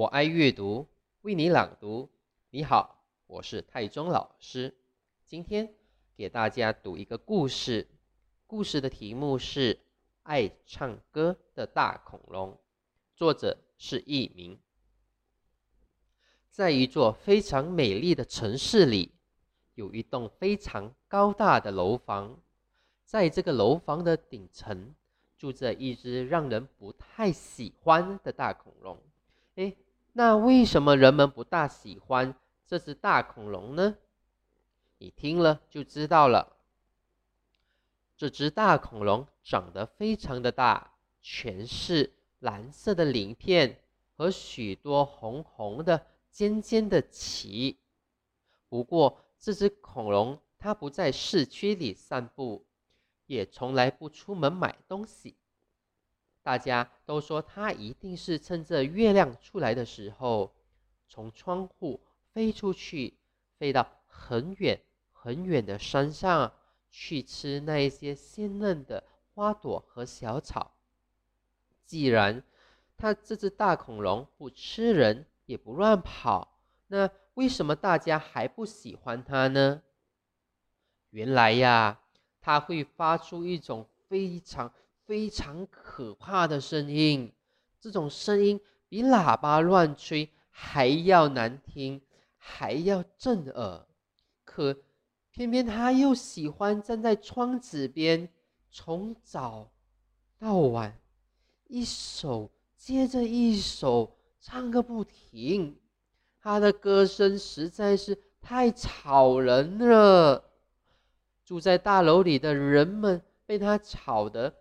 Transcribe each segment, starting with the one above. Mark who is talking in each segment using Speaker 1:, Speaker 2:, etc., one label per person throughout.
Speaker 1: 我爱阅读，为你朗读。你好，我是泰中老师。今天给大家读一个故事，故事的题目是《爱唱歌的大恐龙》，作者是佚名。在一座非常美丽的城市里，有一栋非常高大的楼房，在这个楼房的顶层。住着一只让人不太喜欢的大恐龙，诶，那为什么人们不大喜欢这只大恐龙呢？你听了就知道了。这只大恐龙长得非常的大，全是蓝色的鳞片和许多红红的尖尖的鳍。不过，这只恐龙它不在市区里散步。也从来不出门买东西。大家都说他一定是趁着月亮出来的时候，从窗户飞出去，飞到很远很远的山上去吃那一些鲜嫩的花朵和小草。既然他这只大恐龙不吃人，也不乱跑，那为什么大家还不喜欢它呢？原来呀。它会发出一种非常非常可怕的声音，这种声音比喇叭乱吹还要难听，还要震耳。可偏偏他又喜欢站在窗子边，从早到晚，一首接着一首唱个不停。他的歌声实在是太吵人了。住在大楼里的人们被他吵得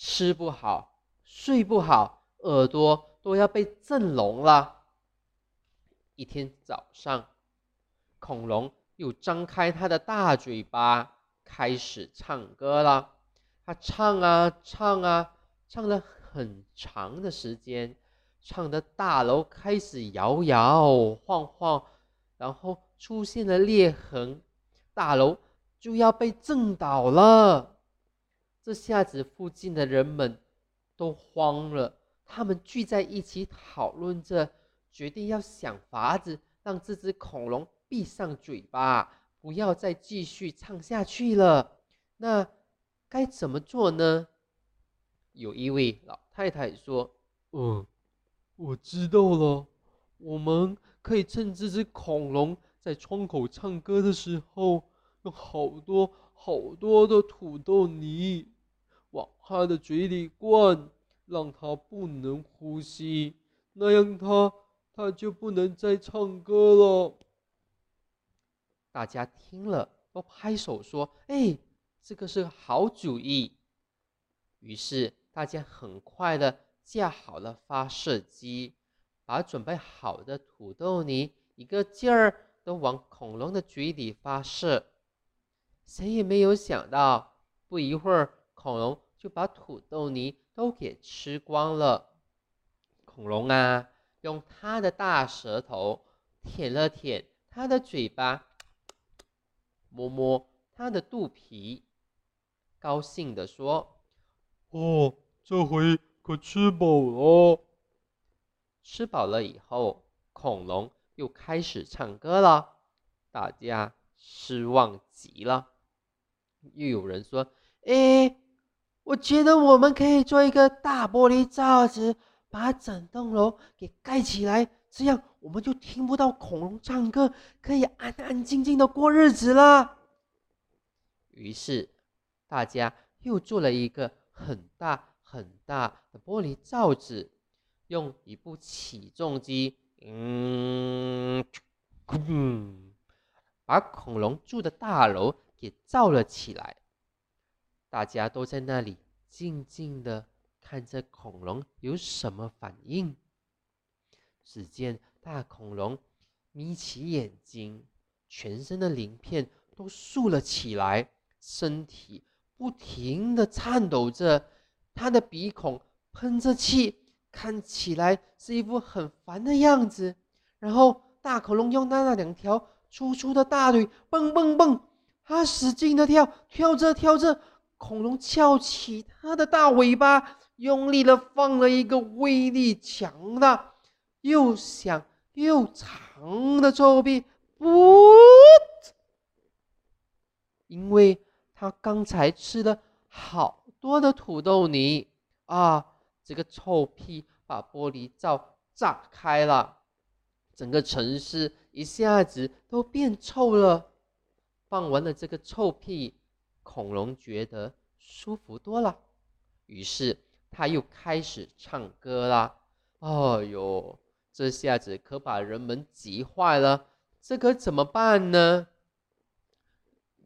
Speaker 1: 吃不好、睡不好，耳朵都要被震聋了。一天早上，恐龙又张开它的大嘴巴，开始唱歌了。它唱啊唱啊，唱了很长的时间，唱的大楼开始摇摇晃晃，然后出现了裂痕，大楼。就要被震倒了，这下子附近的人们都慌了，他们聚在一起讨论着，决定要想法子让这只恐龙闭上嘴巴，不要再继续唱下去了。那该怎么做呢？有一位老太太说：“
Speaker 2: 嗯，我知道了，我们可以趁这只恐龙在窗口唱歌的时候。”用好多好多的土豆泥往他的嘴里灌，让他不能呼吸，那样他他就不能再唱歌了。
Speaker 1: 大家听了都拍手说：“哎，这个是好主意。”于是大家很快的架好了发射机，把准备好的土豆泥一个劲儿都往恐龙的嘴里发射。谁也没有想到，不一会儿，恐龙就把土豆泥都给吃光了。恐龙啊，用它的大舌头舔了舔它的嘴巴，摸摸它的肚皮，高兴地说：“
Speaker 2: 哦，这回可吃饱了。”
Speaker 1: 吃饱了以后，恐龙又开始唱歌了，大家失望极了。又有人说：“哎，我觉得我们可以做一个大玻璃罩子，把整栋楼给盖起来，这样我们就听不到恐龙唱歌，可以安安静静的过日子了。”于是，大家又做了一个很大很大的玻璃罩子，用一部起重机，嗯，把恐龙住的大楼。给罩了起来，大家都在那里静静的看着恐龙有什么反应。只见大恐龙眯起眼睛，全身的鳞片都竖了起来，身体不停的颤抖着，它的鼻孔喷着气，看起来是一副很烦的样子。然后大恐龙用它那两条粗粗的大腿蹦蹦蹦。它使劲的跳，跳着跳着，恐龙翘起它的大尾巴，用力的放了一个威力强大又响又长的臭屁，不，因为他刚才吃了好多的土豆泥啊，这个臭屁把玻璃罩炸开了，整个城市一下子都变臭了。放完了这个臭屁，恐龙觉得舒服多了，于是他又开始唱歌啦。哎呦，这下子可把人们急坏了，这可怎么办呢？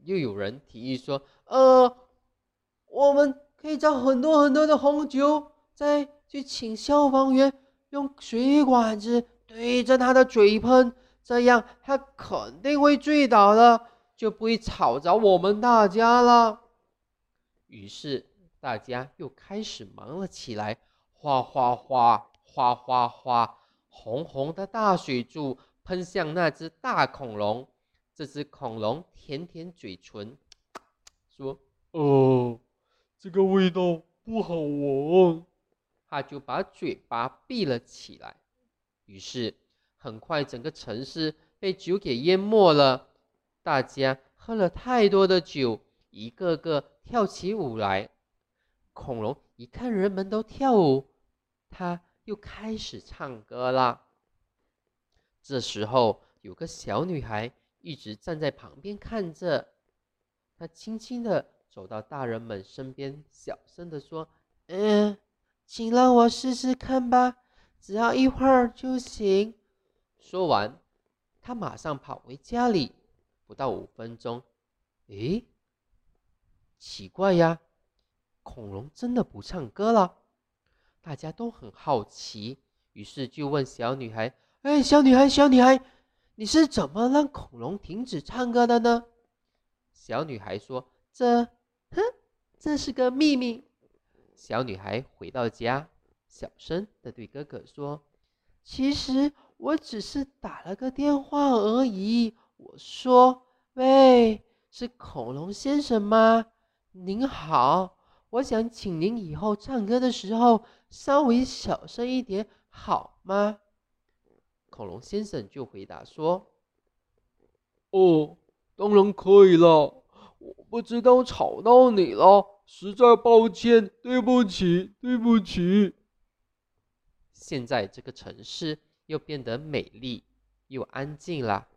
Speaker 1: 又有人提议说：“呃，我们可以找很多很多的红酒，再去请消防员用水管子对着他的嘴喷，这样他肯定会醉倒的。”就不会吵着我们大家了。于是大家又开始忙了起来，哗哗哗，哗哗哗，红红的大水柱喷向那只大恐龙。这只恐龙舔舔嘴唇，说：“
Speaker 2: 哦，这个味道不好闻。”
Speaker 1: 他就把嘴巴闭了起来。于是很快，整个城市被酒给淹没了。大家喝了太多的酒，一个个跳起舞来。恐龙一看人们都跳舞，他又开始唱歌了。这时候，有个小女孩一直站在旁边看着。她轻轻的走到大人们身边，小声的说：“嗯，请让我试试看吧，只要一会儿就行。”说完，她马上跑回家里。不到五分钟，诶，奇怪呀，恐龙真的不唱歌了。大家都很好奇，于是就问小女孩：“哎，小女孩，小女孩，你是怎么让恐龙停止唱歌的呢？”小女孩说：“这，哼，这是个秘密。”小女孩回到家，小声的对哥哥说：“其实我只是打了个电话而已。”我说：“喂，是恐龙先生吗？您好，我想请您以后唱歌的时候稍微小声一点，好吗？”恐龙先生就回答说：“
Speaker 2: 哦，当然可以了。我不知道吵到你了，实在抱歉，对不起，对不起。”
Speaker 1: 现在这个城市又变得美丽又安静了。